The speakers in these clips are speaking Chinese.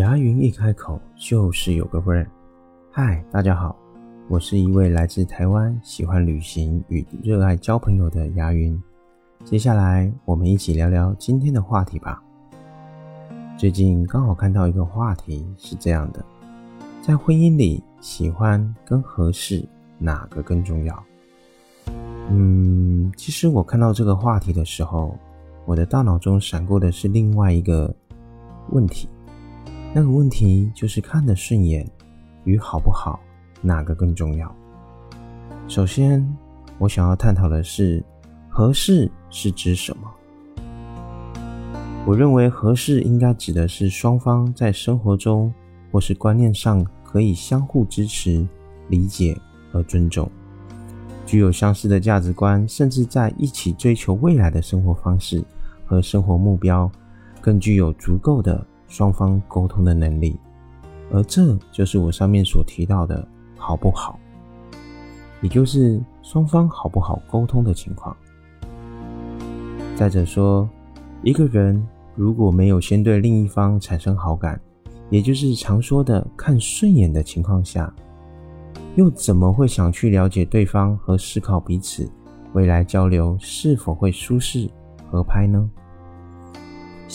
牙云一开口就是有个味儿。嗨，大家好，我是一位来自台湾、喜欢旅行与热爱交朋友的牙云。接下来，我们一起聊聊今天的话题吧。最近刚好看到一个话题是这样的：在婚姻里，喜欢跟合适哪个更重要？嗯，其实我看到这个话题的时候，我的大脑中闪过的是另外一个问题。那个问题就是看得顺眼与好不好哪个更重要？首先，我想要探讨的是合适是指什么？我认为合适应该指的是双方在生活中或是观念上可以相互支持、理解和尊重，具有相似的价值观，甚至在一起追求未来的生活方式和生活目标，更具有足够的。双方沟通的能力，而这就是我上面所提到的好不好，也就是双方好不好沟通的情况。再者说，一个人如果没有先对另一方产生好感，也就是常说的看顺眼的情况下，又怎么会想去了解对方和思考彼此未来交流是否会舒适合拍呢？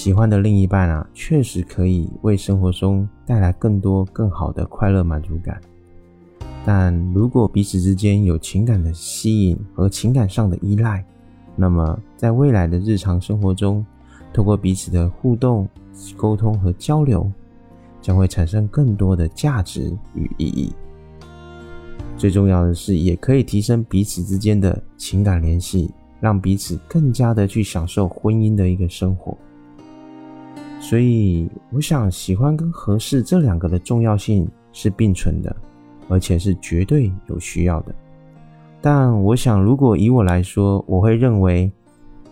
喜欢的另一半啊，确实可以为生活中带来更多更好的快乐满足感。但如果彼此之间有情感的吸引和情感上的依赖，那么在未来的日常生活中，透过彼此的互动、沟通和交流，将会产生更多的价值与意义。最重要的是，也可以提升彼此之间的情感联系，让彼此更加的去享受婚姻的一个生活。所以，我想喜欢跟合适这两个的重要性是并存的，而且是绝对有需要的。但我想，如果以我来说，我会认为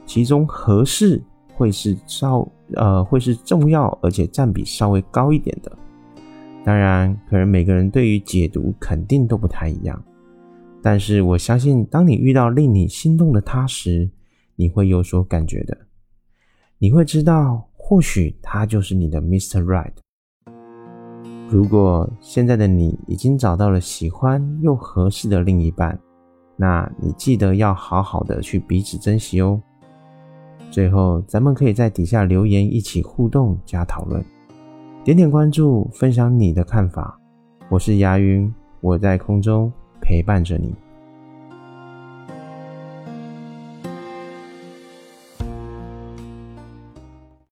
其中合适会是稍呃会是重要，而且占比稍微高一点的。当然，可能每个人对于解读肯定都不太一样。但是我相信，当你遇到令你心动的他时，你会有所感觉的，你会知道。或许他就是你的 Mr. Right。如果现在的你已经找到了喜欢又合适的另一半，那你记得要好好的去彼此珍惜哦。最后，咱们可以在底下留言一起互动加讨论，点点关注，分享你的看法。我是牙云，我在空中陪伴着你。